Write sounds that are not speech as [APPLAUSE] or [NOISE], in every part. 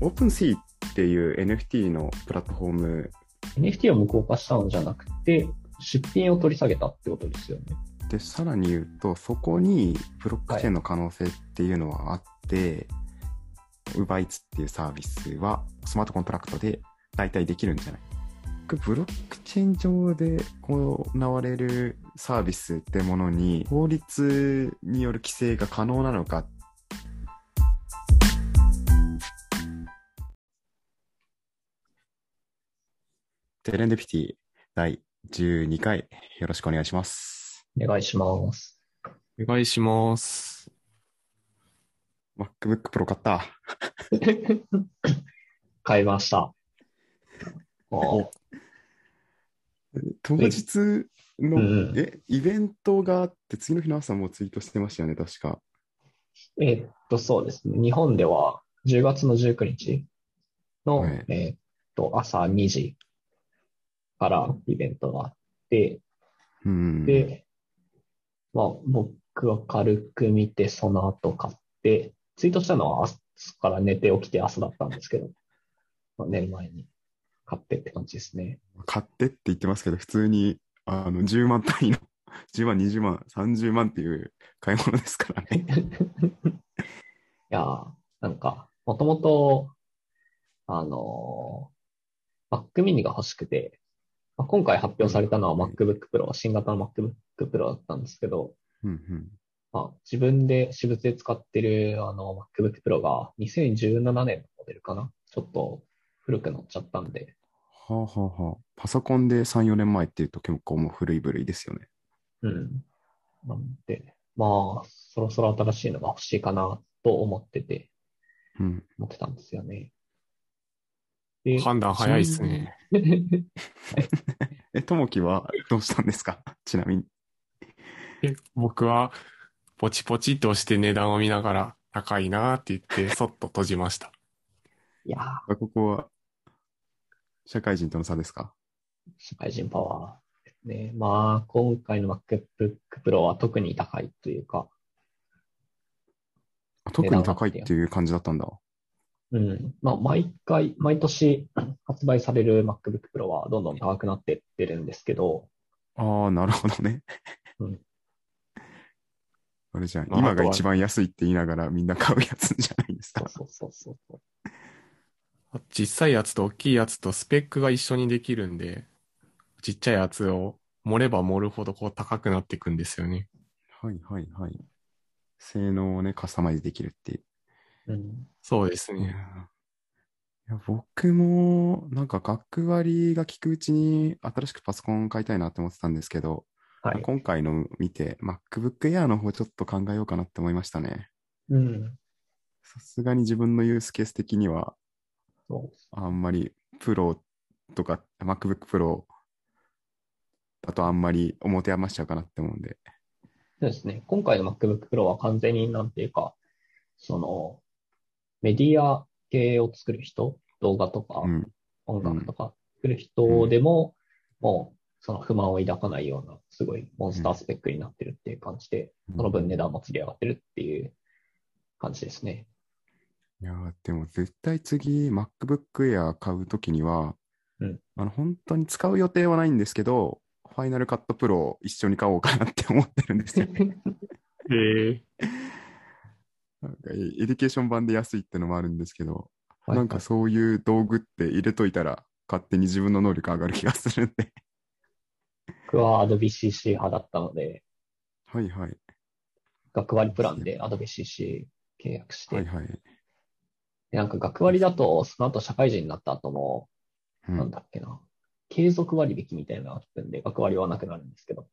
OpenSea っていう NFT のプラットフォーム NFT を無効化したのじゃなくて、出品を取り下げたってことですよね。でさらに言うとそこにブロックチェーンの可能性っていうのはあって、UberEats っていうサービスはスマートコントラクトで代替できるんじゃない？ブロックチェーン上で行われるサービスってものに法律による規制が可能なのかテレンデピティ第12回よろしくお願いします。お願いします。お願いします。MacBook Pro 買った？[LAUGHS] 買いました。お当日の、うんえ、イベントがあって、次の日の朝もツイートしてましたよね、確か。えーっと、そうですね。日本では10月の19日の、はいえーっと、朝2時からイベントがあって、うん。で、まあ、僕は軽く見て、その後買って、ツイートしたのは朝から寝て起きて朝だったんですけど、まあ、寝る前に買ってって感じですね。買ってって言ってますけど、普通に、あの、10万単位の、[LAUGHS] 10万、20万、30万っていう買い物ですからね。[LAUGHS] いやー、なんか、もともと、あのー、Mac mini が欲しくて、まあ、今回発表されたのは MacBook Pro、新型の MacBook Pro だったんですけど、うんうん。まあ、自分で私物で使ってるあの MacBook Pro が2017年のモデルかなちょっと古くなっちゃったんで、はあはあはあ。パソコンで3、4年前っていうと結構もう古い部類ですよね。うん。なんで、まあ、そろそろ新しいのが欲しいかなと思ってて、うん。思ってたんですよね。で、判断早いですね。[LAUGHS] え、ともきはどうしたんですか？[LAUGHS] ちなみに。え僕は、ポチポチと押して値段を見ながら、高いなって言って、そっと閉じました。[LAUGHS] いやここは、社会人との差ですか？社会人パワーですね。まあ、今回の MacBook Pro は特に高いというか、あ特に高いっていう感じだったんだ。うん。まあ、毎回、毎年発売される MacBook Pro はどんどん高くなってってるんですけど、ああ、なるほどね。うんあれじゃん、まあ今が一番安いって言いながらみんな買うやつじゃないですか。そうそうそうそう。小さいやつと大きいやつとスペックが一緒にできるんで、ちっちゃいやつを盛れば盛るほどこう高くなっていくんですよね。はいはいはい。性能をね、カスタマイズできるっていう。うん。そうですね。いや僕も、なんか学割が効くうちに新しくパソコン買いたいなって思ってたんですけど、はい。今回の見て MacBook Air の方ちょっと考えようかなって思いましたね。うん。さすがに自分のユースケース的には。あんまりプロとか MacBook Pro だとあんまり表余しちゃうかなって思うんで。そうですね。今回の MacBook Pro は完全になんていうか、その、メディア系を作る人、動画とかうん。音楽とか作る人でも、もう、その不満を抱かないような、すごいモンスタースペックになってるっていう感じで、その分値段も釣り上がってるっていう感じですね。いやーでも絶対次 MacBook Air 買うときには、うんあの本当に使う予定はないんですけど、 Final Cut Pro を一緒に買おうかなって思ってるんですよね。[LAUGHS] へえ。なんかエエデュケーション版で安いってのもあるんですけど、はいなんかそういう道具って入れといたら勝手に自分の能力上がる気がするんで。僕は Adobe CC 派だったので、はいはい。学割プランで Adobe CC 契約して、はいはい。でなんか学割だと、その後社会人になった後も、うんなんだっけな、継続割引みたいなのがあるんで、学割はなくなるんですけど、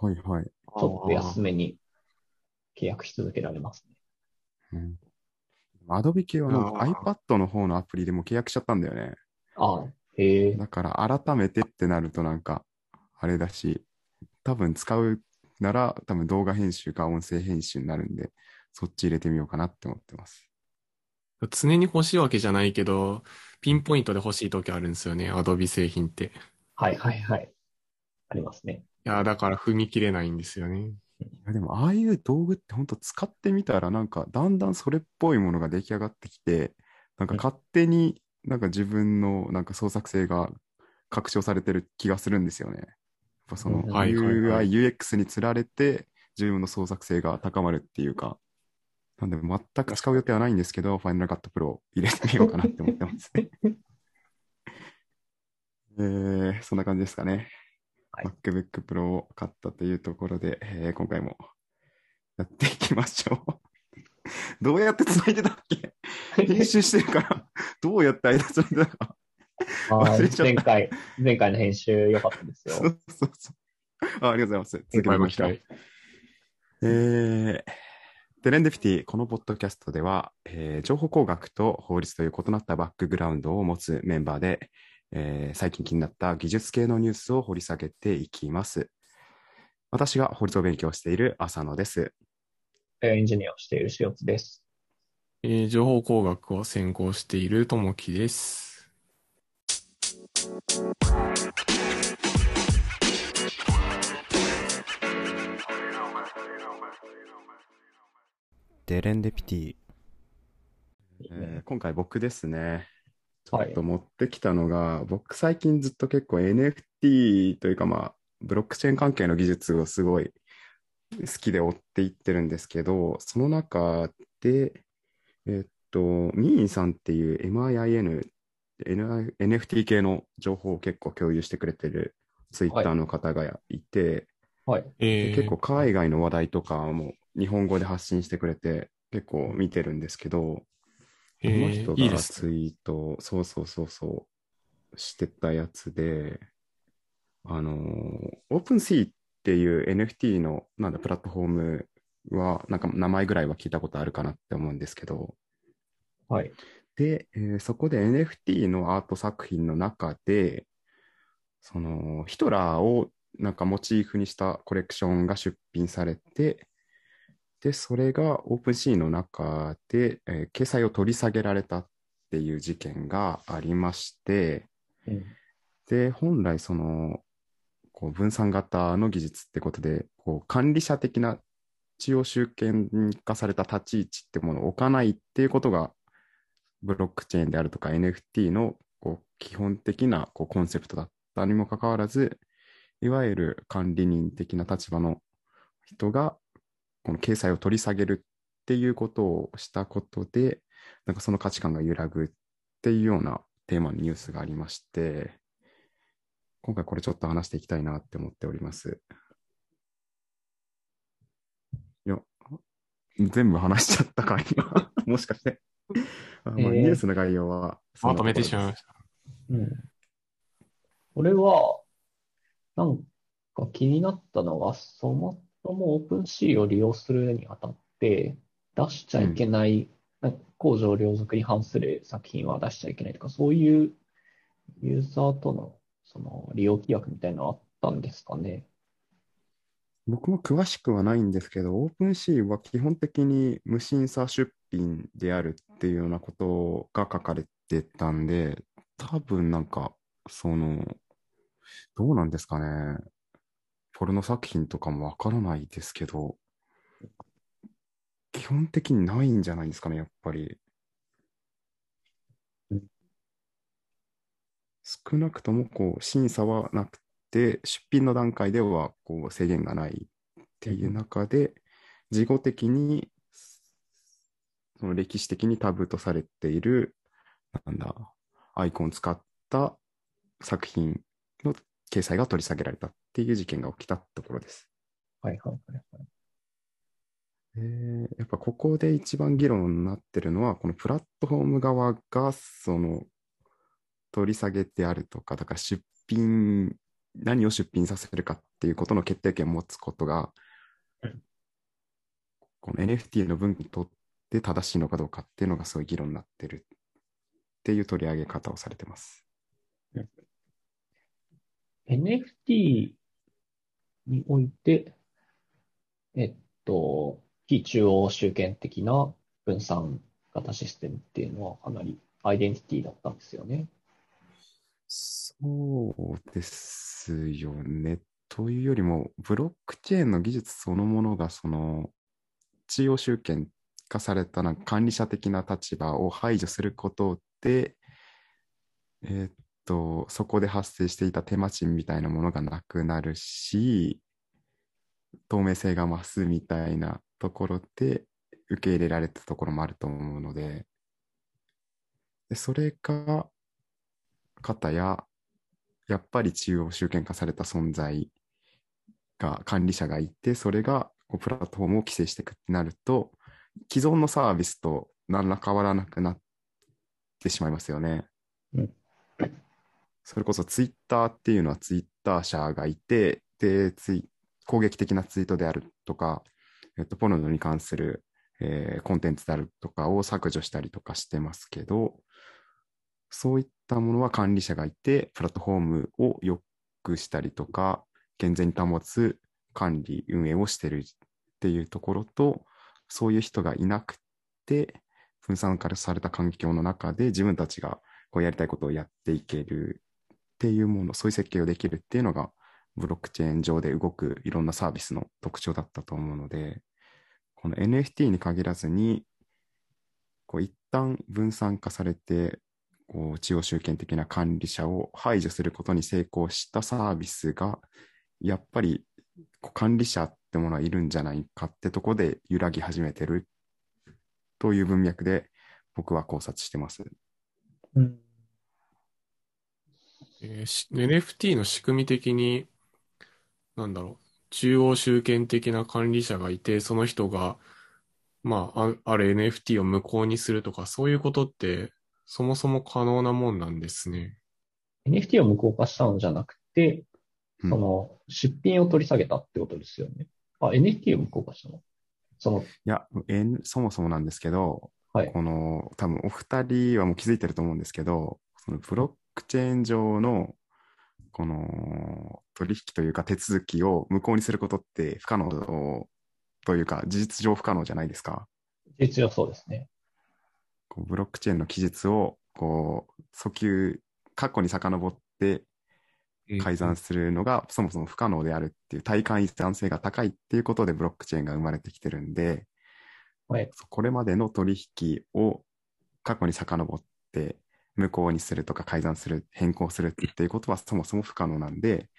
はいはい。ちょっと安めに契約し続けられますね。うん。アドビ系はな iPad の方のアプリでも契約しちゃったんだよね。ああ、へえ、だから改めてってなるとなんか、あれだし、多分使うなら多分動画編集か音声編集になるんで、そっち入れてみようかなって思ってます。常に欲しいわけじゃないけど、ピンポイントで欲しい時あるんですよね、アドビ製品って。いはいはいはい。ありますね。や、だから踏み切れないんですよね。いやでもああいう道具って本当使ってみたらなんかだんだんそれっぽいものが出来上がってきて、なんか勝手になんか自分のなんか創作性が拡張されてる気がするんですよね。やっぱそのうんはいはいはい UI、UX につられて自分の創作性が高まるっていうか、なんで全く使う予定はないんですけど、ファイナルカットプロを入れてみようかなって思ってますね。[LAUGHS] えー、そんな感じですかね。はい MacBook Pro を買ったというところで、えー今回もやっていきましょう。[LAUGHS] どうやって繋いでたっけ？[LAUGHS] 編集してるから、どうやって間繋いでたか。前回、前回の編集良かったですよ。そうそうそう。あありがとうございます。続けてましょうも期待。。えー、テレンデフィティ、このポッドキャストでは、えー情報工学と法律という異なったバックグラウンドを持つメンバーで、えー最近気になった技術系のニュースを掘り下げていきます。私が法律を勉強している浅野です。エンジニアをしている塩津です。えー情報工学を専攻しているともきです。デレンデピティ、えー今回僕ですね。ちょはいっと持ってきたのが、僕最近ずっと結構 NFT というかまあ、ブロックチェーン関係の技術をすごい好きで追っていってるんですけど、その中で、えっと、ミーンさんっていう MIIN、N- NFT 系の情報を結構共有してくれてるツイッターの方がいて、はい。えー。結構海外の話題とかも日本語で発信してくれて結構見てるんですけど、えこのー人がツイート、そうそうそうそう、してたやつで、あのー、 OpenSea っていう NFT のなんだプラットフォームは、なんか名前ぐらいは聞いたことあるかなって思うんですけど、はい。で、えーそこで NFT のアート作品の中で、そのヒトラーをなんかモチーフにしたコレクションが出品されて、で、それが OpenSea の中で、えー掲載を取り下げられたっていう事件がありまして、うん。で、本来その、こう分散型の技術ってことで、こう管理者的な中央集権化された立ち位置ってものを置かないっていうことが、ブロックチェーンであるとか NFT のこう基本的なこうコンセプトだったにもかかわらず、いわゆる管理人的な立場の人が、この掲載を取り下げるっていうことをしたことで、なんかその価値観が揺らぐっていうようなテーマのニュースがありまして、今回これちょっと話していきたいなって思っております。いや、全部話しちゃったか、今。[LAUGHS] もしかして。あまあえーニュースの概要はまなとめてしまいました。うん。これは、なんか気になったのが、そもそもオープンシーを利用するにあたって、出しちゃいけない、なんか公序良俗に反する作品は出しちゃいけないとか、そういうユーザーとのその利用規約みたいなのあったんですかね。僕も詳しくはないんですけど、オープンシーは基本的に無審査出品であるっていうようなことが書かれてたんで、多分なんか、その、どうなんですかね。ポルノ作品とかもわからないですけど、基本的にないんじゃないですかね、やっぱり。少なくともこう審査はなくて、出品の段階ではこう制限がないっていう中で、事後的にその歴史的にタブーとされている、なんだ、アイコンを使った作品の掲載が取り下げられたていう事件が起きたところです。はいはいはいはい。えーやっぱここで一番議論になってるのは、このプラットフォーム側がその取り下げてあるとか、だから出品、何を出品させるかっていうことの決定権を持つことがうん、この NFT の分にとって正しいのかどうかっていうのがそういう議論になってるっていう取り上げ方をされてます。NFT において、えっと、非中央集権的な分散型システムっていうのはかなりアイデンティティだったんですよね。そうですよね。というよりも、ブロックチェーンの技術そのものが、その、中央集権化されたな管理者的な立場を排除することで、えーと、そこで発生していた手間賃みたいなものがなくなるし、透明性が増すみたいなところで受け入れられたところもあると思うので、でそれが、方や、やっぱり中央集権化された存在が、管理者がいて、それがこうプラットフォームを規制していくってなると、既存のサービスと何ら変わらなくなってしまいますよね。うんそれこそツイッターっていうのはツイッター社がいて、で、ツイ攻撃的なツイートであるとか、えっと、ポルノに関する、えーコンテンツであるとかを削除したりとかしてますけど、そういったものは管理者がいて、プラットフォームを良くしたりとか、健全に保つ管理、運営をしてるっていうところと、そういう人がいなくて、分散化された環境の中で自分たちがこうやりたいことをやっていけるっていうもの、そういう設計をできるっていうのが、ブロックチェーン上で動くいろんなサービスの特徴だったと思うので、この NFT に限らずに、こう一旦分散化されて、こう中央集権的な管理者を排除することに成功したサービスが、やっぱり管理者ってものはいるんじゃないかってとこで揺らぎ始めてるという文脈で僕は考察してます。うん。えーし NFT の仕組み的に、なんだろう、中央集権的な管理者がいて、その人が、まあ、あある NFT を無効にするとか、そういうことって、そもそも可能なもんなんですね。NFT を無効化したのじゃなくて、うんその出品を取り下げたってことですよね。あ、NFT を無効化したの？その、いや、えんそもそもなんですけど、はい。この多分お二人はもう気づいてると思うんですけど、そのブロックチェーン上のこの取引というか手続きを無効にすることって不可能というか事実上不可能じゃないですか？実はそうですね。こうブロックチェーンの記述をこう訴求、過去に遡って改ざんするのがそもそも不可能であるっていう体感依存性が高いっていうことでブロックチェーンが生まれてきてるんで、はい。これまでの取引を過去に遡って無効にするとか改ざんする、変更するっていうことはそもそも不可能なんで、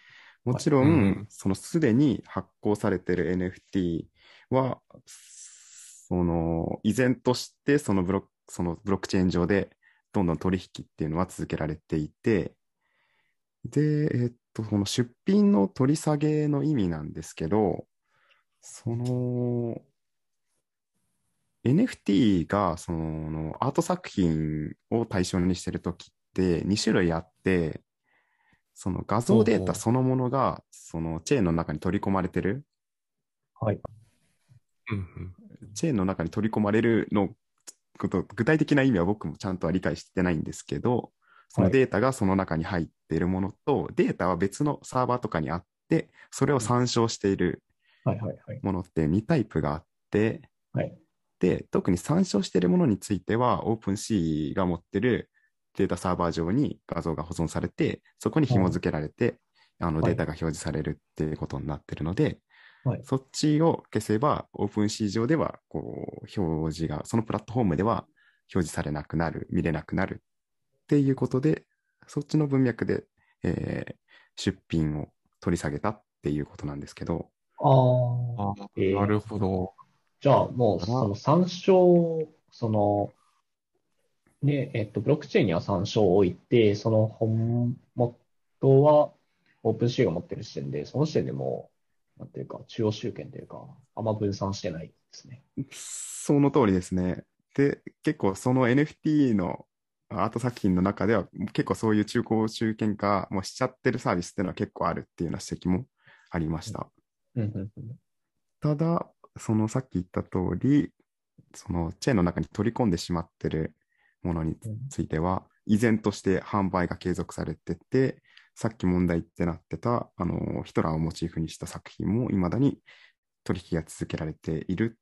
もちろはいうんん、そのすでに発行されてる NFT は、その依然としてそのブロック、そのブロックチェーン上でどんどん取引っていうのは続けられていて、で、えっと、この出品の取り下げの意味なんですけど、その、NFT がそのアート作品を対象にしてるときって2種類あって、その画像データそのものがそのチェーンの中に取り込まれてる、はい。うんうん。チェーンの中に取り込まれるのこと、具体的な意味は僕もちゃんとは理解してないんですけど、そのはい。データがその中に入っているものと、データは別のサーバーとかにあって、それを参照しているはいはいはい。ものって2タイプがあって、はいで、特に参照しているものについては、OpenC が持ってるデータサーバー上に画像が保存されて、そこに紐付けられて、あのはいデータが表示されるっていうことになってるので、はいそっちを消せば、OpenC 上では、こう、表示が、そのプラットフォームでは表示されなくなる、見れなくなるっていうことで、そっちの文脈で、えー出品を取り下げたっていうことなんですけど、ああ。あえーなるほど。じゃあもう、その参照、その、ね、えっと、ブロックチェーンには参照を置いて、その本元は OpenC が持ってる時点で、その時点でもう、なんていうか、中央集権というか、あんま分散してないですね。その通りですね。で、結構その NFT のアート作品の中では結構そういう中高集権化もしちゃってるサービスっていうのは結構あるっていうような指摘もありました。ただ、そのさっき言った通り、そのチェーンの中に取り込んでしまってるものについては、依然として販売が継続されてて、さっき問題ってなってた、あの、ヒトラーをモチーフにした作品も未だに取引が続けられている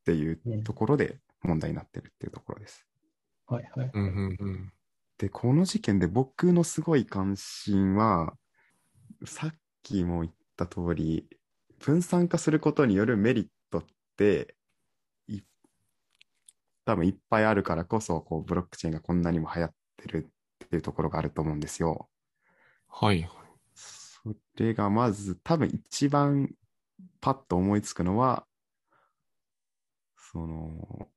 っていうところで問題になってるっていうところです。はいはい。うんうんうん。で、この事件で僕のすごい関心は、さっきも言った通り、分散化することによるメリットって、い多分いっぱいあるからこそ、こう、ブロックチェーンがこんなにも流行ってるっていうところがあると思うんですよ。はい。それがまず多分一番パッと思いつくのは、その、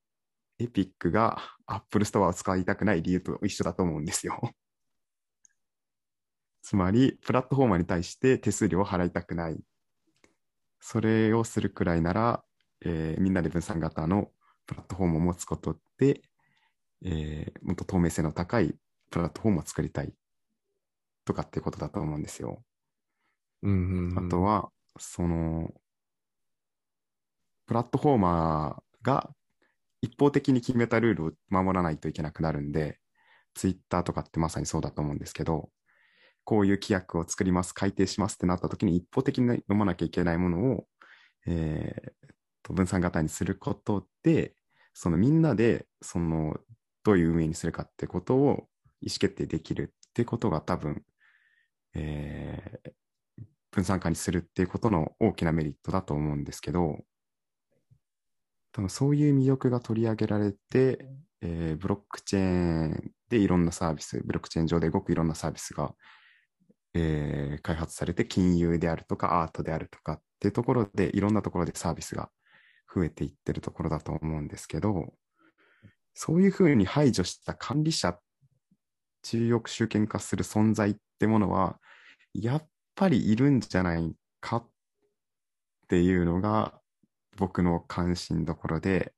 エピックが Apple Store を使いたくない理由と一緒だと思うんですよ。[LAUGHS] つまり、プラットフォーマーに対して手数料を払いたくない。それをするくらいなら、えーみんなで分散型のプラットフォームを持つことで、えーもっと透明性の高いプラットフォームを作りたいとかっていうことだと思うんですよ。うんうんうんあとは、その、プラットフォーマーが一方的に決めたルールを守らないといけなくなるんで、ツイッターとかってまさにそうだと思うんですけど、こういう規約を作ります、改定しますってなった時に一方的に飲まなきゃいけないものを、えーと分散型にすることで、そのみんなで、その、どういう運営にするかってことを意思決定できるってことが多分、えー分散化にするっていうことの大きなメリットだと思うんですけど、多分そういう魅力が取り上げられて、えーブロックチェーンでいろんなサービス、ブロックチェーン上で動くいろんなサービスが、えー開発されて、金融であるとかアートであるとかっていうところで、いろんなところでサービスが増えていってるところだと思うんですけど、そういうふうに排除した管理者、中億集権化する存在ってものは、やっぱりいるんじゃないかっていうのが僕の関心どころで、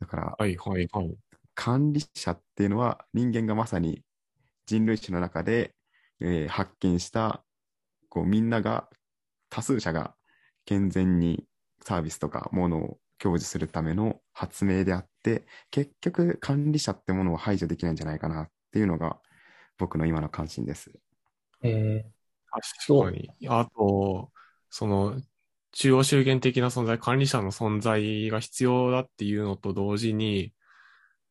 だからはいはいはい。管理者っていうのは人間がまさに人類史の中で、えー発見したこうみんなが多数者が健全にサービスとかものを享受するための発明であって結局管理者ってものを排除できないんじゃないかなっていうのが僕の今の関心です。え確かに。あと、その、中央集権的な存在、管理者の存在が必要だっていうのと同時に、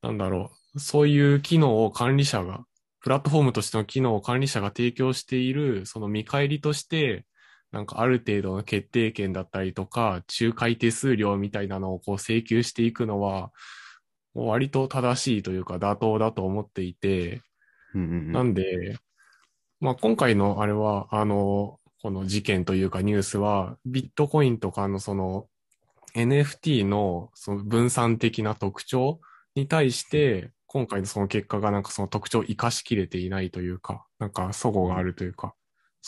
なんだろう、そういう機能を管理者が、プラットフォームとしての機能を管理者が提供している、その見返りとして、なんかある程度の決定権だったりとか、仲介手数料みたいなのをこう請求していくのは、割と正しいというか妥当だと思っていて、うんうんうん。なんで、まあ、今回のあれは、あの、この事件というかニュースは、ビットコインとかのその NFT のその分散的な特徴に対して、今回のその結果がなんかその特徴を活かしきれていないというか、なんか齟齬があるというか、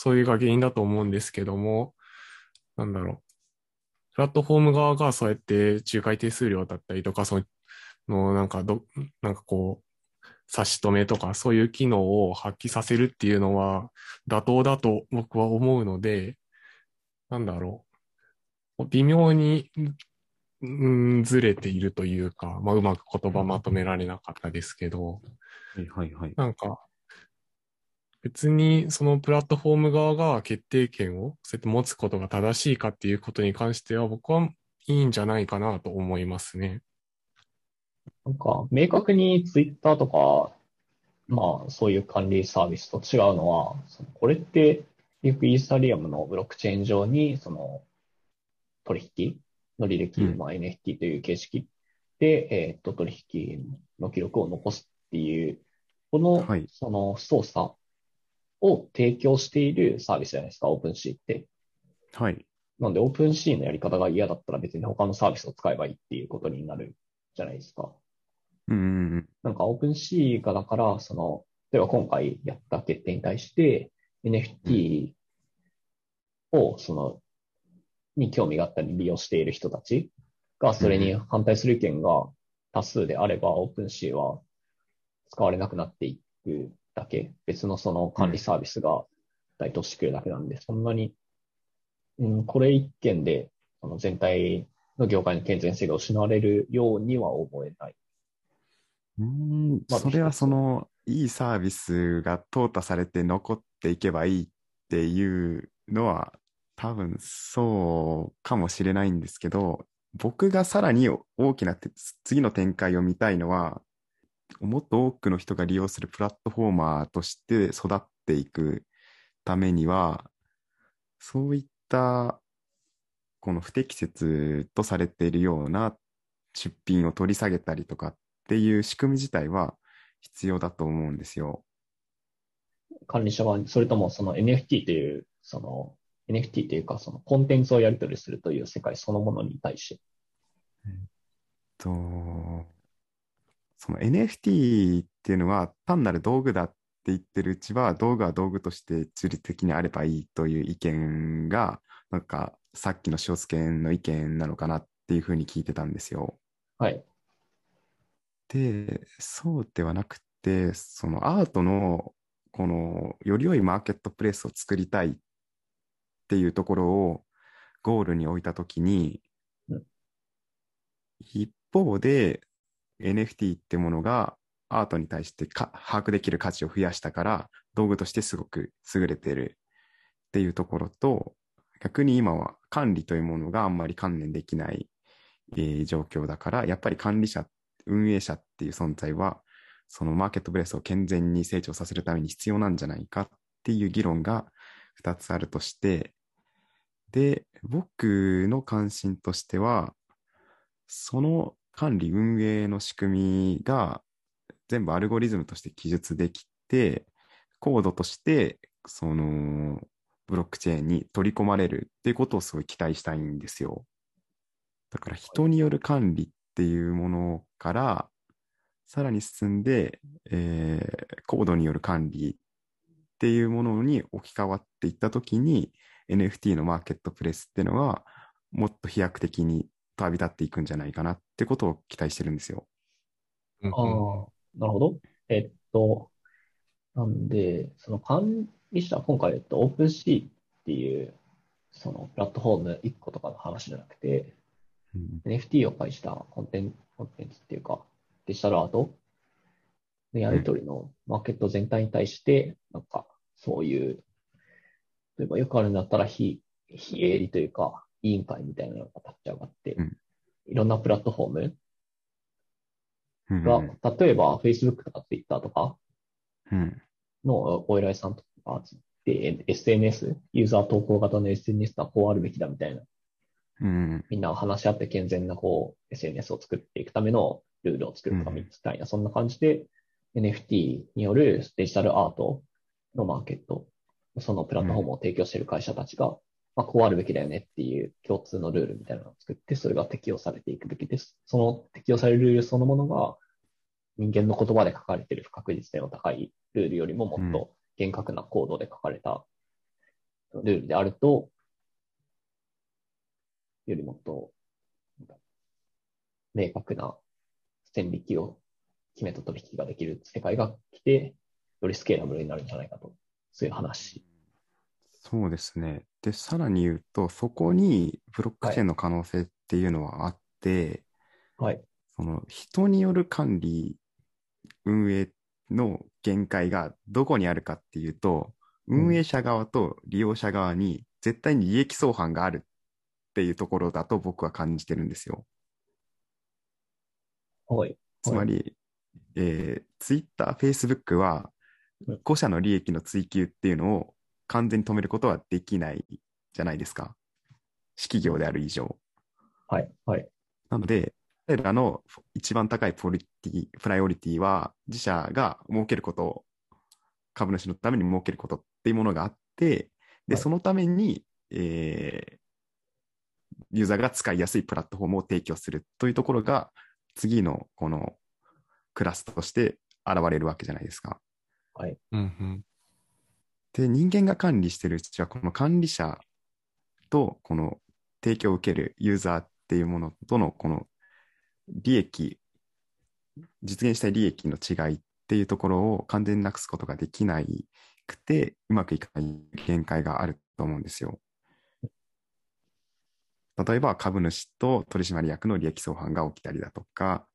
そういうが原因だと思うんですけども、なんだろう。プラットフォーム側がそうやって仲介手数料だったりとか、その、なんかど、なんかこう、差し止めとかそういう機能を発揮させるっていうのは妥当だと僕は思うので、なんだろう。微妙に、うん、ずれているというか、まあ、うまく言葉まとめられなかったですけど、はいはいはい。なんか、別にそのプラットフォーム側が決定権をそうやって持つことが正しいかっていうことに関しては僕はいいんじゃないかなと思いますね。なんか、明確にツイッターとか、まあ、そういう管理サービスと違うのは、そのこれって、よくイーサリアムのブロックチェーン上に、その、取引の履歴、うんまあ、NFT という形式で、えーっと、取引の記録を残すっていう、この、はいその操作を提供しているサービスじゃないですか、オープンシーって。はい。なんで、 OpenSea のやり方が嫌だったら別に他のサービスを使えばいいっていうことになるじゃないですか。うん。なんか、 OpenSea がだから、その、例えば今回やった決定に対して、NFT を、その、に興味があったり利用している人たちが、それに反対する意見が多数であれば、 OpenSea は使われなくなっていくだけ、別のその管理サービスが台頭してくるだけなんで、そんなに、うん、これ一件で、その全体の業界の健全性が失われるようには思えない。うーんまあそれはその、いいサービスが淘汰されて残っていけばいいっていうのは、多分そうかもしれないんですけど、僕がさらに大きなて次の展開を見たいのは、もっと多くの人が利用するプラットフォーマーとして育っていくためには、そういったこの不適切とされているような出品を取り下げたりとかっていう仕組み自体は必要だと思うんですよ。管理者側に、それともその NFT という、その NFT というか、そのコンテンツをやり取りするという世界そのものに対して。と、その NFT っていうのは単なる道具だって言ってるうちは道具は道具として中立的にあればいいという意見がなんかさっきの塩津健の意見なのかなっていうふうに聞いてたんですよ。はい。で、そうではなくて、そのアートのこのより良いマーケットプレイスを作りたいっていうところをゴールに置いたときに、うん一方で NFT ってものがアートに対してか把握できる価値を増やしたから道具としてすごく優れてるっていうところと逆に今は管理というものがあんまり観念できない、えー状況だからやっぱり管理者運営者っていう存在はそのマーケットプレスを健全に成長させるために必要なんじゃないかっていう議論が2つあるとしてで僕の関心としてはその管理運営の仕組みが全部アルゴリズムとして記述できて、コードとして、その、ブロックチェーンに取り込まれるっていうことをすごい期待したいんですよ。だから人による管理っていうものから、さらに進んで、えーコードによる管理っていうものに置き換わっていったときに、NFT のマーケットプレスっていうのは、もっと飛躍的に旅立っていくんじゃないかなってことを期待してるんですよ。うんああ、なるほど。えっと、なんで、その管理者、今回、えっと、OpenSea っていう、そのプラットフォーム1個とかの話じゃなくて、うん、NFT を介したコンテンツ、コンテンツっていうか、デジタルアートのやり取りのマーケット全体に対して、なんか、そういう、例えばよくあるんだったら非、非営利というか、委員会みたいなのが立ち上がってうん、いろんなプラットフォームうんが、例えば Facebook とか Twitter とかうん。のお偉いさんとかで SNS、ユーザー投稿型の SNS とはこうあるべきだみたいな、うん。みんなが話し合って健全なこう SNS を作っていくためのルールを作るとかうん。みたいな、そんな感じで NFT によるデジタルアートのマーケット、そのプラットフォームを提供している会社たちが、まあ、こうあるべきだよねっていう共通のルールみたいなのを作って、それが適用されていくべきです。その適用されるルールそのものが、人間の言葉で書かれている不確実性の高いルールよりももっと厳格なコードで書かれたルールであると、よりもっと、明確な線引きを決めた取引ができる世界が来て、よりスケーラブルになるんじゃないかと、そういう話。そうですね。で、さらに言うと、そこにブロックチェーンの可能性っていうのはあって、はい。その人による管理、運営の限界がどこにあるかっていうと、うん運営者側と利用者側に絶対に利益相反があるっていうところだと僕は感じてるんですよ。はい。つまり、えー、Twitter、Facebook はうん5社の利益の追求っていうのを完全に止めることはできないじゃないですか。企業である以上。はい。はい。なので、彼らの一番高いポリティプライオリティは自社が儲けることを、株主のために儲けることっていうものがあって、で、はいそのために、えーユーザーが使いやすいプラットフォームを提供するというところが、次のこのクラスとして現れるわけじゃないですか。はい。うんうんで、人間が管理してるうちは、この管理者と、この提供を受けるユーザーっていうものとの、この利益、実現したい利益の違いっていうところを完全になくすことができなくて、うまくいかない限界があると思うんですよ。例えば株主と取締役の利益相反が起きたりだとか、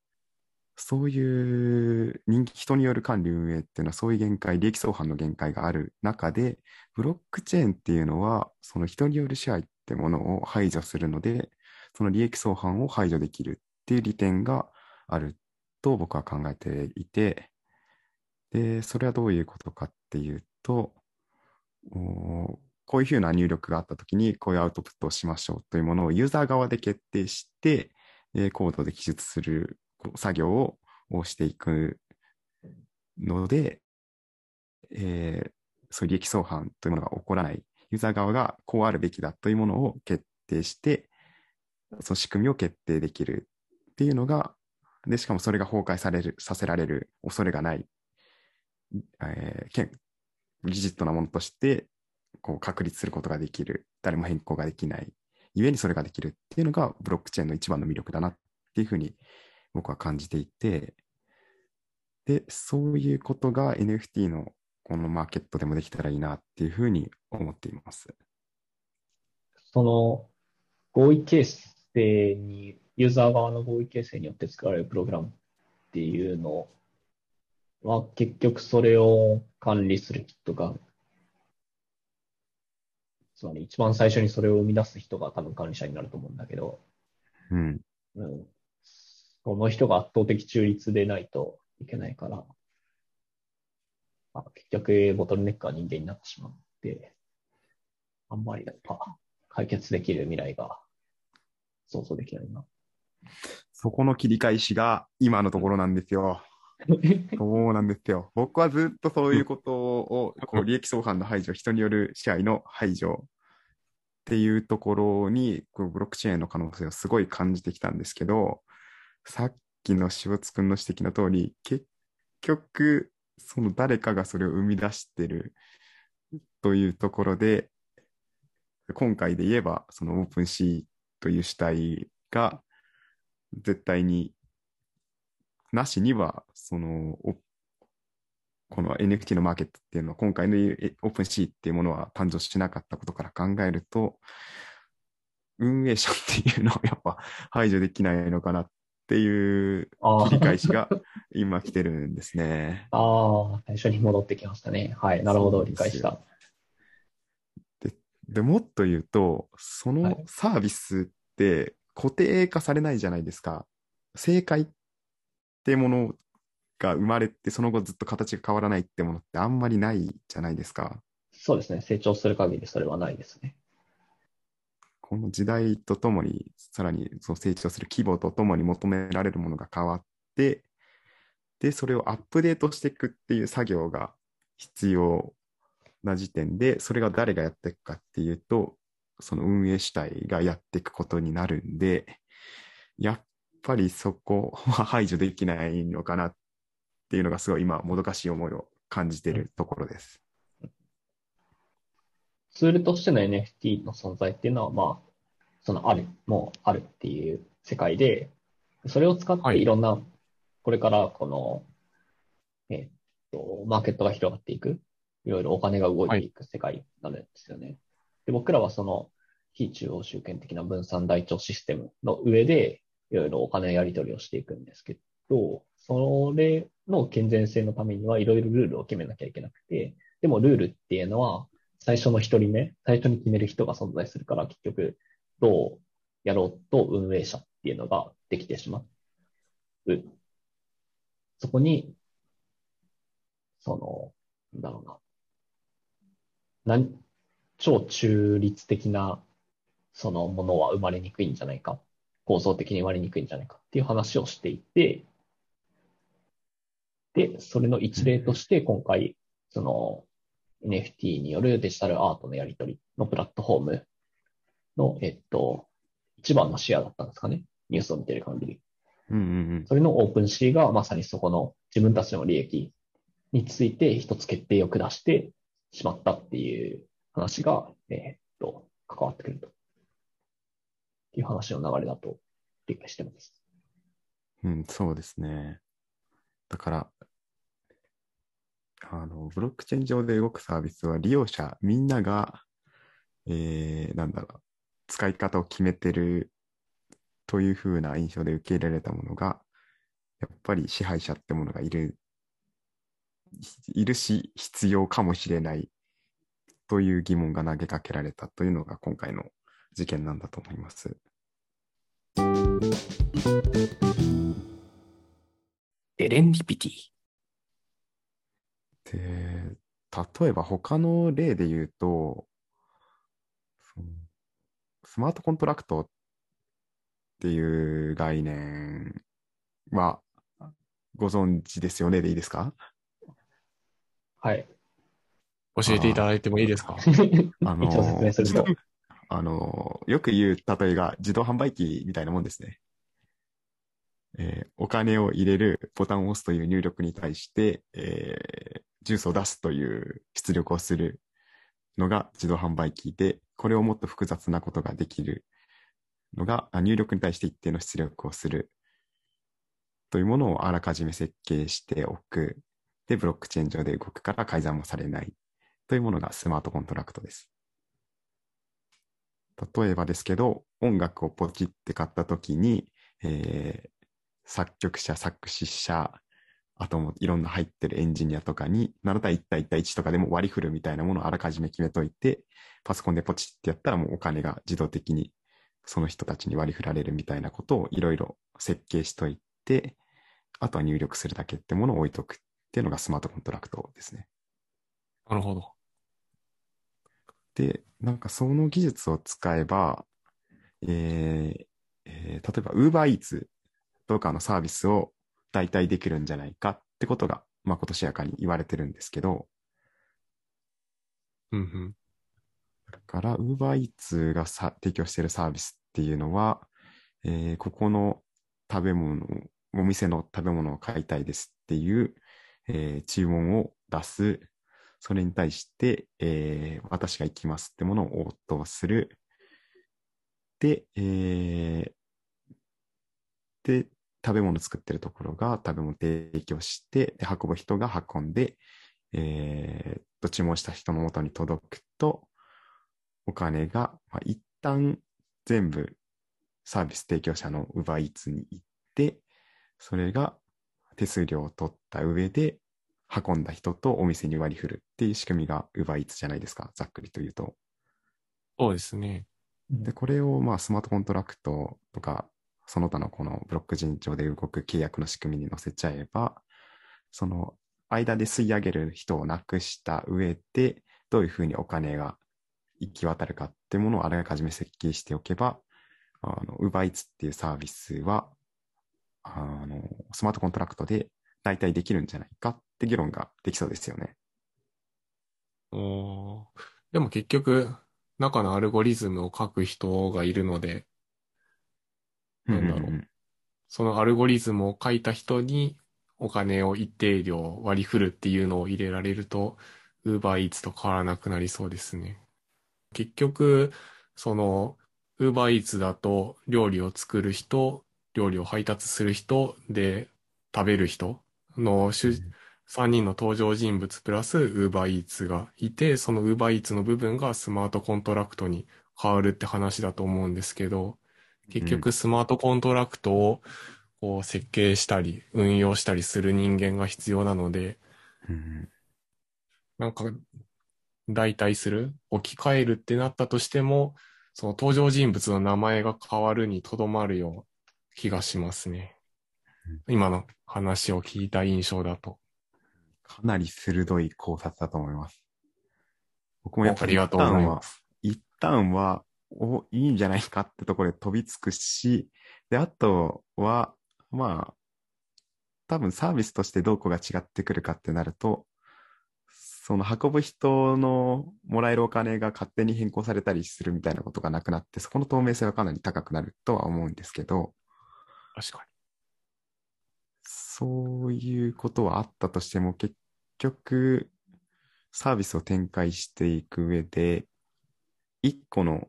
そういう人人による管理運営っていうのはそういう限界、利益相反の限界がある中で、ブロックチェーンっていうのは、その人による支配ってものを排除するので、その利益相反を排除できるっていう利点があると僕は考えていて、で、それはどういうことかっていうと、こういうふうな入力があったときに、こういうアウトプットをしましょうというものをユーザー側で決定して、コードで記述する作業をしていくので、えーそういう利益相反というものが起こらない、ユーザー側がこうあるべきだというものを決定して、その仕組みを決定できるっていうのが、で、しかもそれが崩壊される、させられる恐れがない、えー技術なものとして、こう確立することができる。誰も変更ができない。故にそれができるっていうのがブロックチェーンの一番の魅力だなっていうふうに僕は感じていて、で、そういうことが NFT のこのマーケットでもできたらいいなっていうふうに思っています。その合意形成に、ユーザー側の合意形成によって作られるプログラムっていうのは、結局それを管理する人が、つまり一番最初にそれを生み出す人が多分管理者になると思うんだけど、うん。うん、その人が圧倒的中立でないといけないから、まあ、結局ボトルネックは人間になってしまって、あんまりやっぱ解決できる未来が想像できないな。そこの切り返しが今のところなんですよ。[LAUGHS] そうなんですよ。僕はずっとそういうことを、こう利益相反の排除、人による支配の排除っていうところに、ブロックチェーンの可能性をすごい感じてきたんですけど、さっきの塩津くんの指摘の通り、結局、その誰かがそれを生み出してるというところで、今回で言えば、その OpenSea という主体が絶対になしには、その、この NFT のマーケットっていうのは、今回の OpenSea っていうものは誕生しなかったことから考えると、運営者っていうのはやっぱ排除できないのかなっていうあ切り返しが今来てるんですね。ああ、最初に戻ってきましたね。はい、なるほど、理解した。で、もっと言うと、そのはいサービスって固定化されないじゃないですか。正解ってものが生まれて、その後ずっと形が変わらないってものってあんまりないじゃないですか。そうですね。成長する限りそれはないですね。この時代とともに、さらにその成長する規模とともに求められるものが変わって、で、それをアップデートしていくっていう作業が必要な時点で、それが誰がやっていくかっていうと、その運営主体がやっていくことになるんで、やっぱりそこは [LAUGHS] 排除できないのかなっていうのがすごい今、もどかしい思いを感じているところです。ツールとしての NFT の存在っていうのは、まあ、そのある、もうあるっていう世界で、それを使っはい。ていろんな、これからこの、えっと、マーケットが広がっていく、いろいろお金が動いていく世界なんですよね。で、僕らはその非中央集権的な分散台帳システムの上で、いろいろお金のやり取りをしていくんですけど、それの健全性のためにはいろいろルールを決めなきゃいけなくて、でもルールっていうのは、最初の一人目、最初に決める人が存在するから、結局、どうやろうと運営者っていうのができてしまう。そこに、その、なんだろうな。なん、超中立的な、そのものは生まれにくいんじゃないか。構造的に生まれにくいんじゃないかっていう話をしていて、で、それの一例として今回、その NFT によるデジタルアートのやり取りのプラットフォームの、えっと、一番のシェアだったんですかね。ニュースを見てる限り。うんうんそれのオープンシーがまさにそこの自分たちの利益について一つ決定を下してしまったっていう話が、えーっと、関わってくると。っていう話の流れだと理解してます。うん。うん、そうですね。だから、あの、ブロックチェーン上で動くサービスは利用者みんなが、えー、なんだろう、使い方を決めてるというふうな印象で受け入れられたものが、やっぱり支配者ってものがいる、いるし、必要かもしれないという疑問が投げかけられたというのが今回の事件なんだと思います。エレンディピティ。で、例えば他の例で言うと、スマートコントラクトっっていう概念はご存知ですよねでいいですか？はい。教えていただいてもいいですか？あの。あの、[LAUGHS] よく言う例えが自動販売機みたいなもんですね。えーお金を入れるボタンを押すという入力に対して、えージュースを出すという出力をするのが自動販売機で、これをもっと複雑なことができるのが、入力に対して一定の出力をするというものをあらかじめ設計しておく。で、ブロックチェーン上で動くから改ざんもされないというものがスマートコントラクトです。例えばですけど、音楽をポチって買ったときに、えー作曲者、作詞者、あともいろんな入ってるエンジニアとかに、7対1対1対1とかでも割り振るみたいなものをあらかじめ決めといて、パソコンでポチってやったらもうお金が自動的にその人たちに割り振られるみたいなことをいろいろ設計しといて、あとは入力するだけってものを置いとくっていうのがスマートコントラクトですね。なるほど。で、なんかその技術を使えば、えーえー例えば UberEats とかのサービスを代替できるんじゃないかってことが、まあ、今年やかに言われてるんですけど、うんうん。だから UberEats がさ提供しているサービスっていうのは、えーここの食べ物、お店の食べ物を買いたいですっていう、えー注文を出す。それに対して、えー私が行きますってものを応答する。で、えーで、食べ物作ってるところが食べ物提供して、で運ぶ人が運んで、えーと、注文した人の元に届くと、お金が、まあ、一旦全部サービス提供者の UberEats に行って、それが手数料を取った上で、運んだ人とお店に割り振るっていう仕組みが UberEats じゃないですか、ざっくりと言うと。そうですね。で、これをまあスマートコントラクトとか、その他のこのブロックチェーン上で動く契約の仕組みに載せちゃえば、その間で吸い上げる人をなくした上で、どういうふうにお金が行き渡るかってものをあらかじめ設計しておけば、あの、UberEats っていうサービスは、あの、スマートコントラクトで代替できるんじゃないかって議論ができそうですよね。おでも結局、中のアルゴリズムを書く人がいるので、なんだろうそのアルゴリズムを書いた人にお金を一定量割り振るっていうのを入れられると、Uber Eats と変わらなくなりそうですね。結局、その、Uber Eats だと料理を作る人、料理を配達する人で食べる人の主、3人の登場人物プラス Uber Eats がいて、その Uber Eats の部分がスマートコントラクトに変わるって話だと思うんですけど、結局スマートコントラクトをこう設計したり運用したりする人間が必要なので、うんなんか代替する、置き換えるってなったとしても、その登場人物の名前が変わるにとどまるよう気がしますね。今の話を聞いた印象だと。かなり鋭い考察だと思います。僕もやっぱりありがとうございます。一旦は、お、いいんじゃないかってところで飛びつくし、で、あとは、まあ、多分サービスとしてどこが違ってくるかってなると、その運ぶ人のもらえるお金が勝手に変更されたりするみたいなことがなくなって、そこの透明性はかなり高くなるとは思うんですけど、確かそういうことはあったとしても、結局、サービスを展開していく上で、一個の、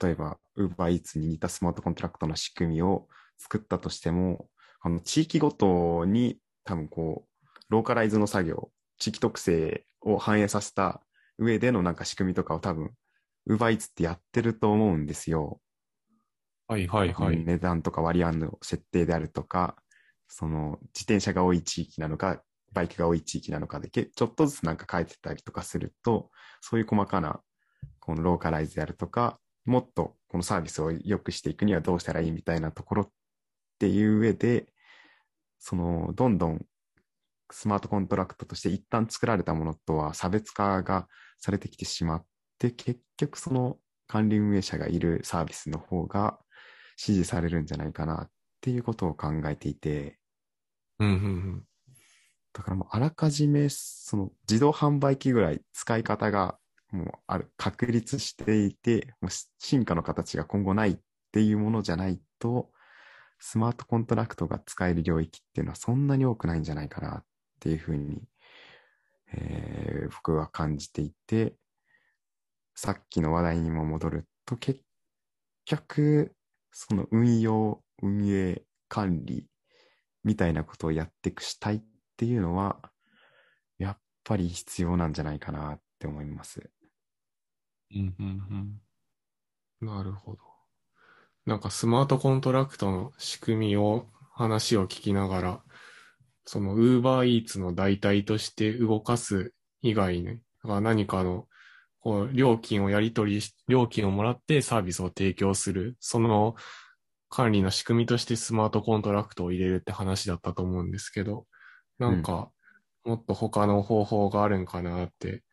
例えば、UberEats に似たスマートコントラクトの仕組みを作ったとしても、あの、地域ごとに多分こう、ローカライズの作業、地域特性を反映させた上でのなんか仕組みとかを多分、UberEats ってやってると思うんですよ。に。はいはいはい。値段とか割り案の設定であるとか、その自転車が多い地域なのか、バイクが多い地域なのかで、けちょっとずつなんか変えてたりとかすると、そういう細かな、このローカライズであるとか、もっとこのサービスを良くしていくにはどうしたらいいみたいなところっていう上で、その、どんどんスマートコントラクトとして一旦作られたものとは差別化がされてきてしまって、結局その管理運営者がいるサービスの方が支持されるんじゃないかなっていうことを考えていて、うん、うん、だからもうあらかじめ、その自動販売機ぐらい使い方がもうある、確立していて、もう進化の形が今後ないっていうものじゃないと、スマートコントラクトが使える領域っていうのはそんなに多くないんじゃないかなっていうふうに、えー僕は感じていて、さっきの話題にも戻ると、結局、その運用、運営、管理みたいなことをやっていく主体っていうのは、やっぱり必要なんじゃないかなって思います。うん、うん、うん。なるほど。なんかスマートコントラクトの仕組みを、話を聞きながら、その Uber Eats の代替として動かす以外に、だから何かの、こう、料金をやり取りし、料金をもらってサービスを提供する、その管理の仕組みとしてスマートコントラクトを入れるって話だったと思うんですけど、なんか、もっと他の方法があるんかなって、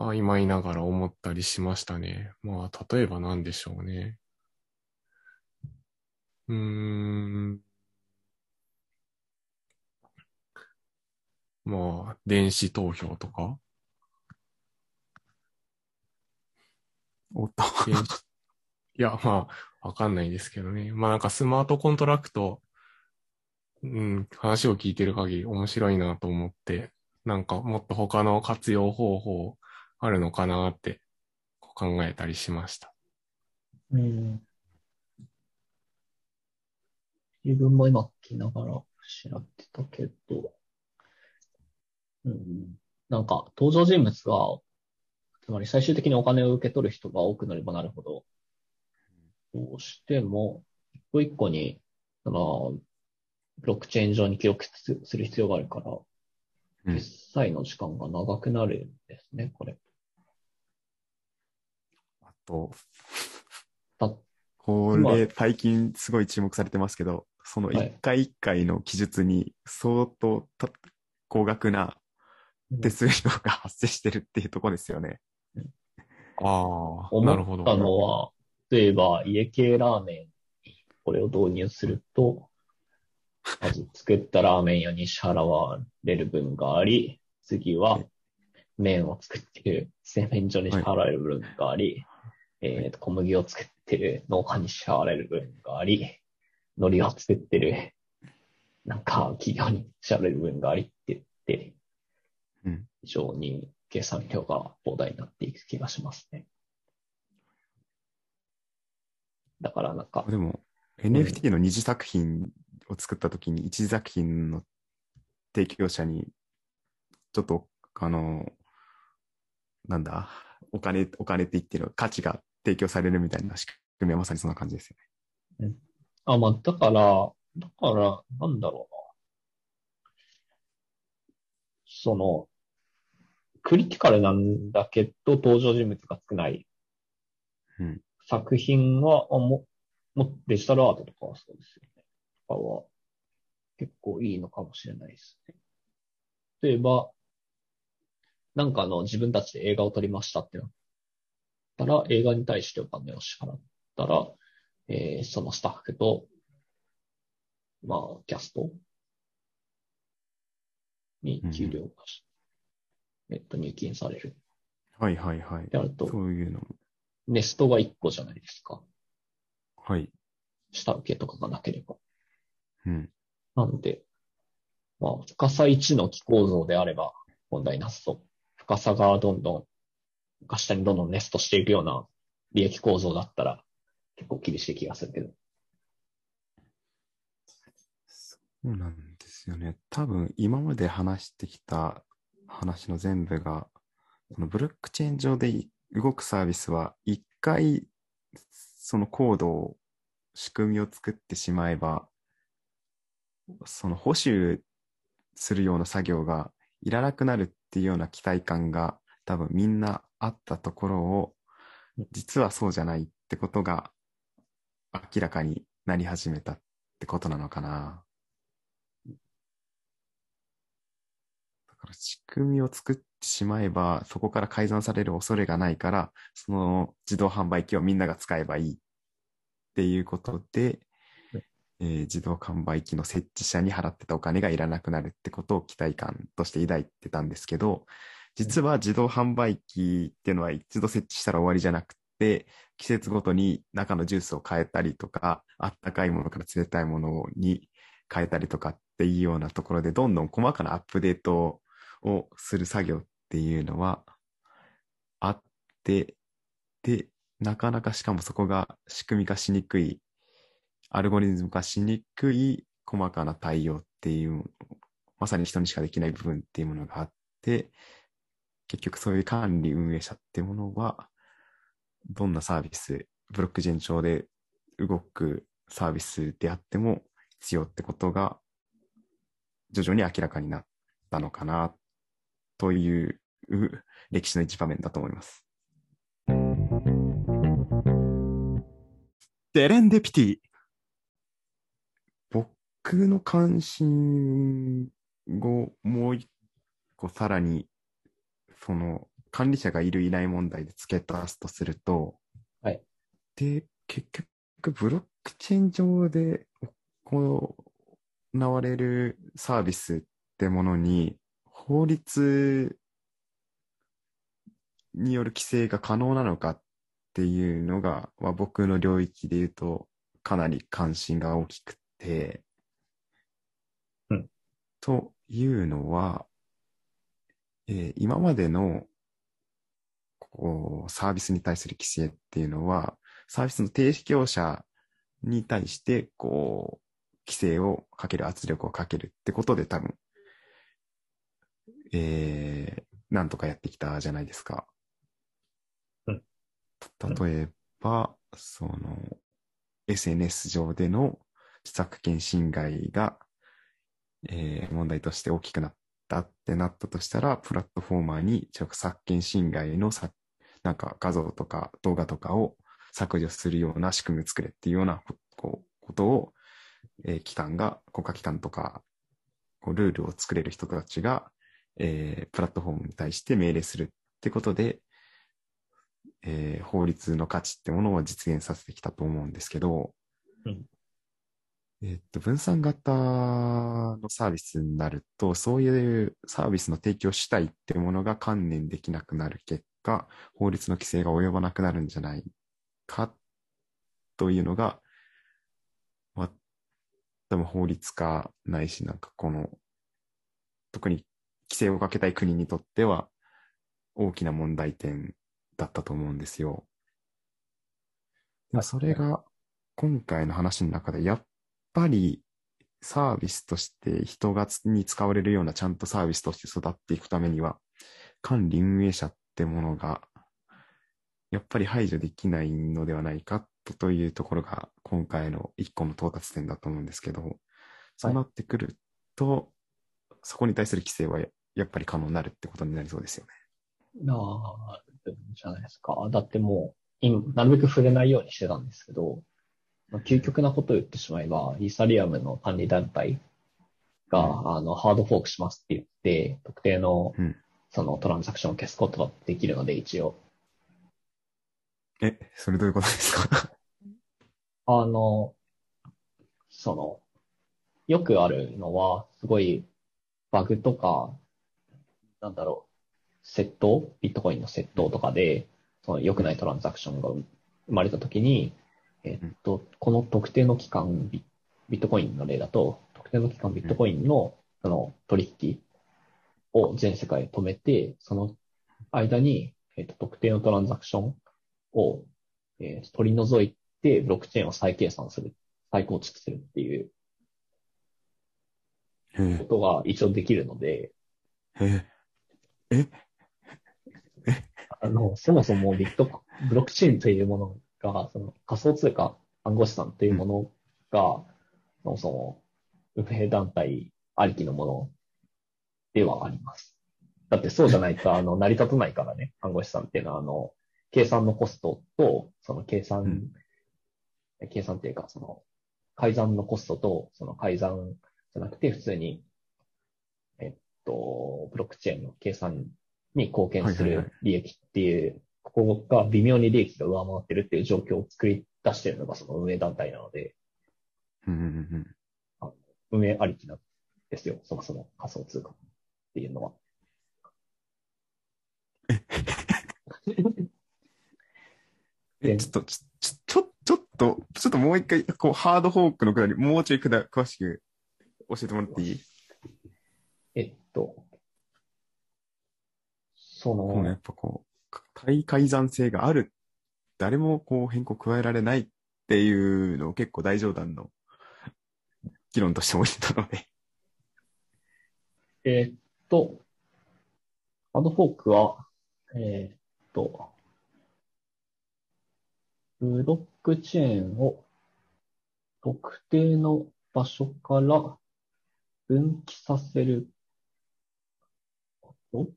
曖昧ながら思ったりしましたね。まあ、例えば何でしょうね。うーん。まあ、電子投票とかおっと。いや、まあ、わかんないですけどね。まあなんかスマートコントラクト、うん、話を聞いてる限り面白いなと思って、なんかもっと他の活用方法あるのかなってこう考えたりしました。うん。自分も今聞きながら調べてたけど、うん。なんか登場人物が、つまり最終的にお金を受け取る人が多くなればなるほど、どうしても、一個一個に、その、ブロックチェーン上に記録すする必要があるから、うん決済の時間が長くなるんですね、これ。あと、たこまあれ、最近すごい注目されてますけど、そのはい一回一回の記述に相当た高額な手数料が発生してるっていうところですよね。ああ、思なるほど。ったのは、例えば家系ラーメンにこれを導入すると、まず作ったラーメン屋に支払われる分があり、次は麺を作ってる製麺所に支払われる分があり、えっと、小麦を作ってる農家に支払われる分があり、海苔を作ってるなんか企業に支払われる分がありって言って、うん。非常に計算量が膨大になっていく気がしますね。だからなんか、でも、NFT の二次作品を作ったときに、一次作品の提供者に、ちょっと、あの、なんだ、お金、お金って言ってる価値が提供されるみたいな仕組みはまさにそんな感じですよね。あ、まあ、だから、だから、なんだろうな。その、クリティカルなんだけど、登場人物が少ないうん。作品は、あも、も、デジタルアートとかはそうですよね。とかは、結構いいのかもしれないですね。例えば、なんかあの、自分たちで映画を撮りましたってなったら、映画に対してお金を支払ったら、えーそのスタッフと、まあ、キャストに給料がし、えっと、入金される。はいはいはい。であると、そういうのも。ネストが1個じゃないですか。はい。下請けとかがなければ。うん。なので、まあ、深さ1の機構造であれば問題なさそう。深さがどんどん、床下にどんどんネストしていくような利益構造だったら結構厳しい気がするけど。そうなんですよね。多分、今まで話してきた話の全部が、そのブロックチェーン上で動くサービスは、一回、そのコードを、仕組みを作ってしまえば、その保守するような作業がいらなくなるっていうような期待感が多分みんなあったところを、実はそうじゃないってことが明らかになり始めたってことなのかな。だから仕組みを作ってしまえば、そこから改ざんされる恐れがないから、その自動販売機をみんなが使えばいいっっていうことでうん、えー自動販売機の設置者に払ってたお金がいらなくなるってことを期待感として抱いてたんですけど、実は自動販売機っていうのは一度設置したら終わりじゃなくて、季節ごとに中のジュースを変えたりとか、あったかいものから冷たいものに変えたりとかっていうようなところで、どんどん細かなアップデートをする作業っていうのはあって、で、なかなかしかもそこが仕組み化しにくい、アルゴリズム化しにくい細かな対応っていう、まさに人にしかできない部分っていうものがあって、結局そういう管理運営者っていうものは、どんなサービス、ブロックチェーン上で動くサービスであっても必要ってことが徐々に明らかになったのかなという歴史の一場面だと思います。デレンデピティ。僕の関心をもう一個さらに、その管理者がいるいない問題で付け足すとすると、はい。で、結局、ブロックチェーン上で行われるサービスってものに、法律による規制が可能なのかっていうのが、まあ、僕の領域で言うと、かなり関心が大きくて、うん。というのは、えー今までのこうサービスに対する規制っていうのは、サービスの提供者に対して、こう、規制をかける、圧力をかけるってことで多分、えー、なんとかやってきたじゃないですか。うん例えば、その、SNS 上での著作権侵害が、えー問題として大きくなったってなったとしたら、プラットフォーマーに著作権侵害のさ、なんか画像とか動画とかを削除するような仕組みを作れっていうようなここうことを、えー機関が、国家機関とか、こうルールを作れる人たちが、えープラットフォームに対して命令するってことで、えー法律の価値ってものを実現させてきたと思うんですけど、うん。えっと、分散型のサービスになると、そういうサービスの提供主体ってものが観念できなくなる結果、法律の規制が及ばなくなるんじゃないかというのが、まあ、多分法律家ないし、なんかこの、特に規制をかけたい国にとっては大きな問題点だったと思うんですよ。でもそれが今回の話の中でやっぱりサービスとして人がに使われるようなちゃんとサービスとして育っていくためには管理運営者ってものがやっぱり排除できないのではないかとというところが今回の一個の到達点だと思うんですけど、そうなってくると、そこに対する規制はややっぱり可能になるってことになりそうですよね。なあ、じゃないですか。だってもう、今、なるべく触れないようにしてたんですけど、まあ究極なことを言ってしまえば、イーサリアムの管理団体が、あの、ハードフォークしますって言って、特定のうん、そのトランザクションを消すことができるので、一応。え、それどういうことですか？[LAUGHS] あの、その、よくあるのは、すごいバグとか、なんだろう、窃盗？ビットコインの窃盗とかで、その良くないトランザクションが生まれたときに、えっと、この特定の期間ビ、ビットコインの例だと、特定の期間ビットコインのその取引を全世界で止めて、その間に、えっと、特定のトランザクションを、えー取り除いて、ブロックチェーンを再計算する、再構築するっていうへことが一応できるので、え、え、あの、そもそもビットコ、ブロックチェーンというものが、その仮想通貨暗号資産というものが、そもそも運営団体ありきのものではあります。だってそうじゃないと、[LAUGHS] あの、成り立たないからね、暗号資産っていうのは、あの、計算のコストと、その計算、うん。計算っていうか、その、改ざんのコストと、その改ざんじゃなくて、普通に、えっと、ブロックチェーンの計算に貢献する利益っていう、ここが微妙に利益が上回ってるっていう状況を作り出してるのがその運営団体なので、うんうんうん運営ありきなんですよ。そもそも仮想通貨っていうのは。[LAUGHS] え、ちょっと、ちょ、ちょ、ちょっと、ちょっともう一回、こう、ハードフォークのくだり、もうちょいくだ、詳しく教えてもらっていい？えっと、そのやっぱこう、対改ざん性がある。誰もこう変更加えられないっていうのを結構大冗談の議論として置いてたので。[LAUGHS] えっと、ハードフォークは、えっと、ブロックチェーンを特定の場所から分岐させること？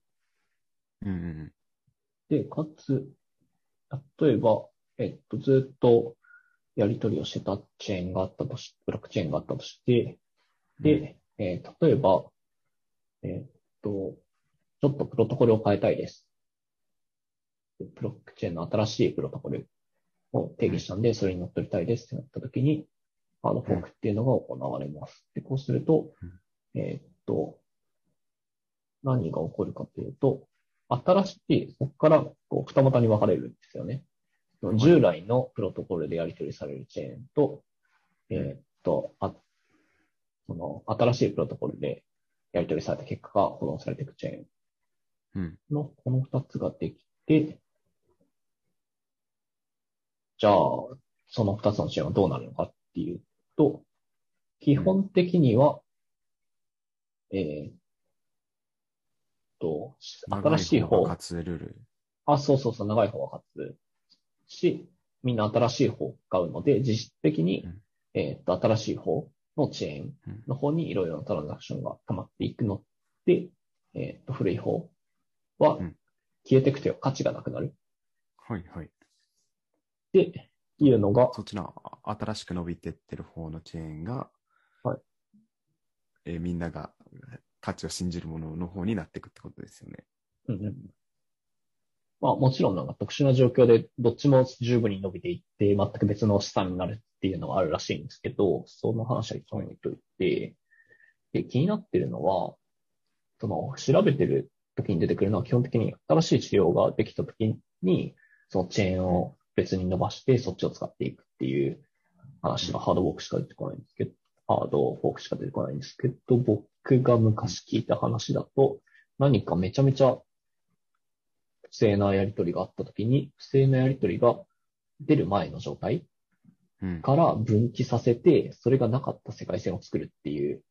うんうんで、かつ、例えば、えっと、ずっとやり取りをしてたチェーンがあったとし、ブロックチェーンがあったとして、で、えー例えば、えっと、ちょっとプロトコルを変えたいです。でブロックチェーンの新しいプロトコルを定義したんで、それに乗っ取りたいですってなった時に、ハードフォークっていうのが行われます。で、こうすると、えっと、何が起こるかというと、新しい、そこからこう二股に分かれるんですよね。従来のプロトコルでやり取りされるチェーンと、えーっと、あ、その、新しいプロトコルでやり取りされた結果が保存されていくチェーンうん。のこの二つができて、じゃあ、その二つのチェーンはどうなるのかっていうと、基本的には、えーっと、新しい方、かつルール。あ、そうそうそう、長い方が勝つし、みんな新しい方を買うので、実質的に、うん。えーっと、新しい方のチェーンうん。の方にいろいろなトランザクションが溜まっていくので、えーっと、古い方はうん。消えていくという価値がなくなる。はいはい。っていうのが、そっちの新しく伸びてってる方のチェーンが、はい。えーみんなが価値を信じるものの方になっていくってことですよね。うんうん。まあもちろんなんか特殊な状況でどっちも十分に伸びていって全く別の資産になるっていうのはあるらしいんですけど、その話は一旦置いといて、で、気になってるのは、その調べてる時に出てくるのは基本的に新しい治療ができた時に、そのチェーンを別に伸ばしてそっちを使っていくっていう話がハードウォークしか出てこないんですけど、ハードフォークしか出てこないんですけど、僕が昔聞いた話だと、何かめちゃめちゃ不正なやり取りがあったときに、不正なやり取りが出る前の状態うん。から分岐させて、それがなかった世界線を作るっていう、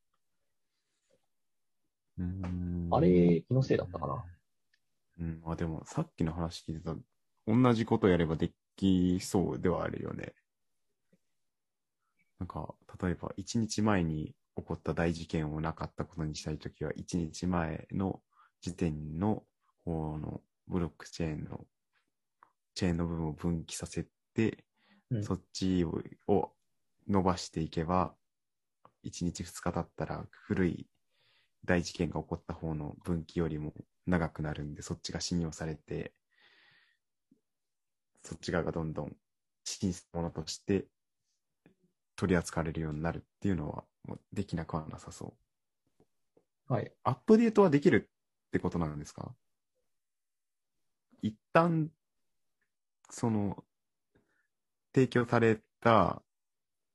うーんあれ、気のせいだったかな。うん。あ、でも、さっきの話聞いてた、同じことやればできそうではあるよね。なんか、例えば、一日前に起こった大事件をなかったことにしたいときは、一日前の時点の方のブロックチェーンの、チェーンの部分を分岐させて、うん。そっちをを伸ばしていけば、1日2日経ったら古い大事件が起こった方の分岐よりも長くなるんで、そっちが信用されて、そっち側がどんどん真実のものとして取り扱われるようになるっていうのはできなくはなさそう。はい。アップデートはできるってことなんですか？一旦、その、提供された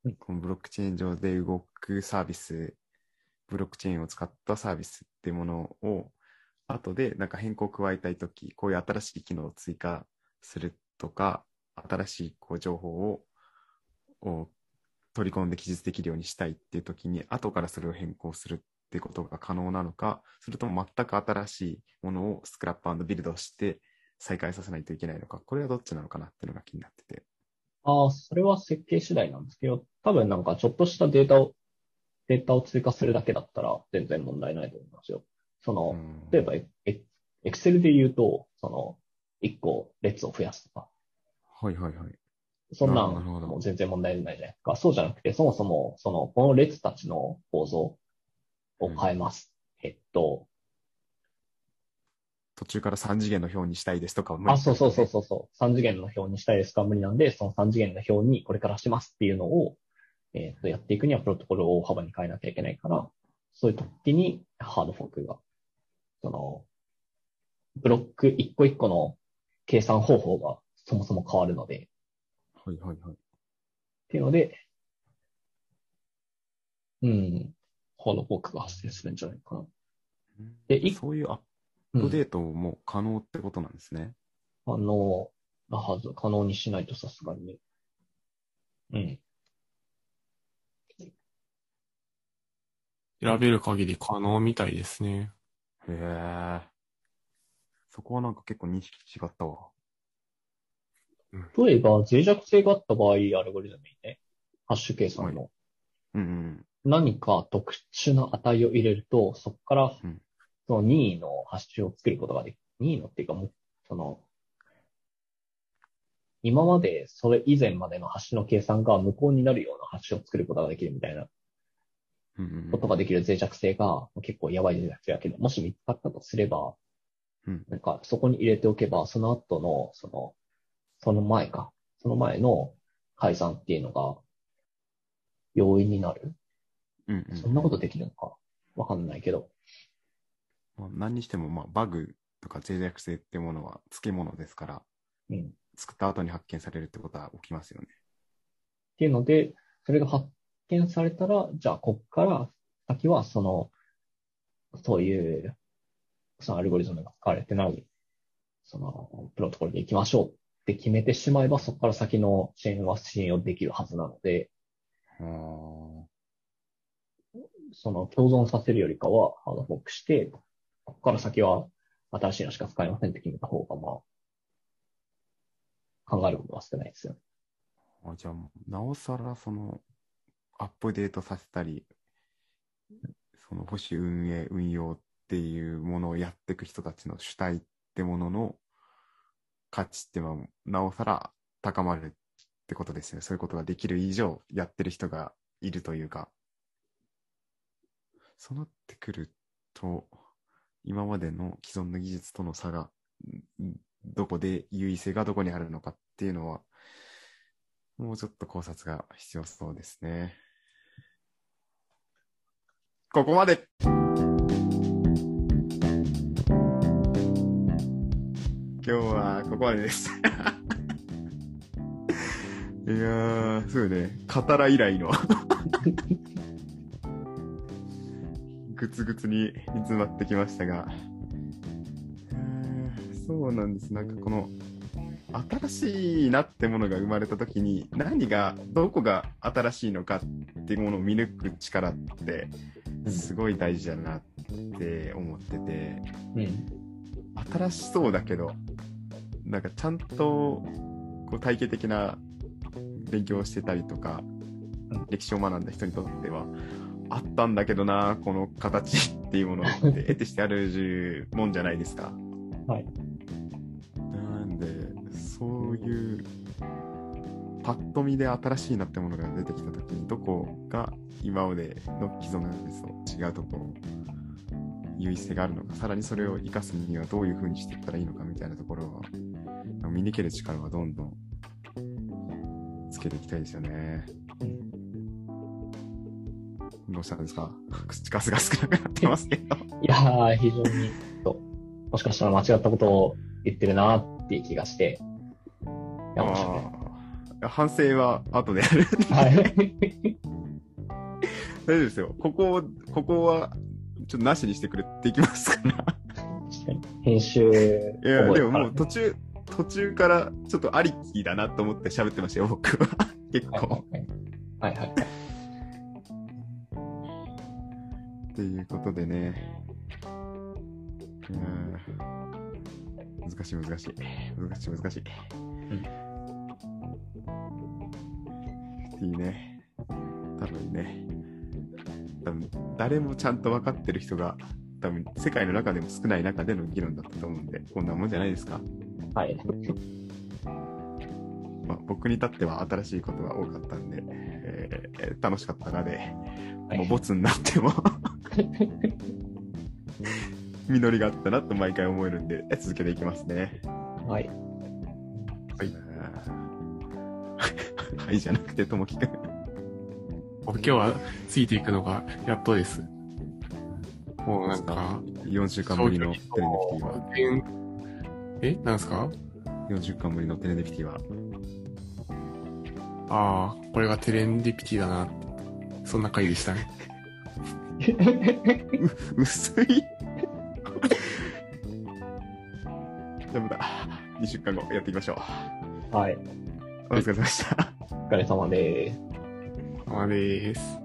うん、このブロックチェーン上で動くサービス、ブロックチェーンを使ったサービスっていうものを、後でなんか変更を加えたいとき、こういう新しい機能を追加するとか、新しいこう情報をを取り込んで記述できるようにしたいっていうときに、後からそれを変更するってことが可能なのか、それとも全く新しいものをスクラップビルドして再開させないといけないのか、これはどっちなのかなっていうのが気になってて。ああ、それは設計次第なんですけど、多分なんかちょっとしたデータを、データを追加するだけだったら全然問題ないと思いますよ。その、うん例えば、エエクセルで言うと、その、一個列を増やすとか、はいはいはい。そんなんもう全然問題ないじゃないですか。そうじゃなくて、そもそも、その、この列たちの構造を変えます。えっと、途中から3次元の表にしたいですとかは無理あ、そうそうそうそうそう。3次元の表にしたいですか無理なんで、その3次元の表にこれからしますっていうのを、えっ、と、やっていくにはプロトコルを大幅に変えなきゃいけないから、そういう時にハードフォークが、その、ブロック一個一個の計算方法がそもそも変わるので、はいはいはい。っていうので、うん、ハードフォークが発生するんじゃないかな。でいそういうアッうん、プデートも可能ってことなんですね。可能なはず、可能にしないとさすがにね。うん。調べる限り可能みたいですね。へえ。そこはなんか結構認識違ったわ。例えば、脆弱性があった場合、アルゴリズムにね、ハッシュ計算の。うんうん。何か特殊な値を入れると、そこからうん、その任意のハッシュを作ることができる。任意のっていうかもう、その、今までそれ以前までのハッシュの計算が無効になるようなハッシュを作ることができるみたいな。ことができる脆弱性が結構やばい脆弱性だけど、もし見つかったとすれば、うん。なんかそこに入れておけば、その後の、その、その前か、その前の改ざんっていうのが容易になる？うんうんそんなことできるのか？わかんないけど。まあ、何にしても、まあ、バグとか脆弱性ってものは付き物ですから、うん。作った後に発見されるってことは起きますよね。っていうので、それが発見されたら、じゃあ、こっから先は、その、そういう、そのアルゴリズムが使われてない、その、プロトコルで行きましょうって決めてしまえば、そこから先のチェーンは信用できるはずなので、あーその共存させるよりかはハードフォークして、ここから先は新しいのしか使えませんって決めた方が、まあ、考えることは少ないですよね。あじゃあ、なおさら、その、アップデートさせたり、その保守運営、運用っていうものをやっていく人たちの主体ってものの価値っていうのは、なおさら高まるってことですよね。そういうことができる以上、やってる人がいるというか。そうなってくると、今までの既存の技術との差が、どこで優位性がどこにあるのかっていうのは、もうちょっと考察が必要そうですね。ここまで日はここまでです。[LAUGHS] いやー、すごいね。カラ以来のぐつぐつに煮詰まってきましたが、そうなんです。なんかこの、新しいなってものが生まれた時に何がどこが新しいのかっていうものを見抜く力ってすごい大事だなって思っててうん。新しそうだけどなんかちゃんとこう体系的な勉強をしてたりとかうん歴史を学んだ人にとってはあったんだけどなこの形っていうものって得てしてあるもんじゃないですか。はい。なんで、そういう、パッと見で新しいなってものが出てきたときに、どこが今までの既存の技術と違うところ、優位性があるのか、さらにそれを生かすにはどういうふうにしていったらいいのかみたいなところは、見抜ける力はどんどんつけていきたいですよね。どうしたんですか？[LAUGHS] 口数が少なくなってますけど。いやー、非常に、ともしかしたら間違ったことを言ってるなっていう気がして、やめましたね。あー反省は後でやる。はい。[LAUGHS] 大丈夫ですよ。ここ、ここは、ちょっとなしにしてくれっていきますから。確かに編集いや、でももう途中、途中からちょっとありきだなと思って喋ってましたよ、僕は。[LAUGHS] 結構。はいはいはい。はいはい。っていうことでね。いやー難しい難しい。難しい難しい。っていうね。多分ね。多分誰もちゃんと分かってる人が、多分世界の中でも少ない中での議論だったと思うんで、こんなもんじゃないですか？はい。まあ、僕に至っては新しいことが多かったんで、えー楽しかったなで、はいもうボツになっても実りがあったなと毎回思えるんで、続けていきますね。はい。はい [LAUGHS] はいじゃなくて、ともきくん。僕今日はついていくのがやっとです。もうなんか、4週間ぶりのテレネフティは、え、なんすか？4週間ぶりのテレネフティは、ああ、これがテレンディピティだな。そんな回でしたね。[LAUGHS] 薄いダメだ。2週間後やっていきましょう。はい。お疲れ様でした。お疲れ様です。まあです。「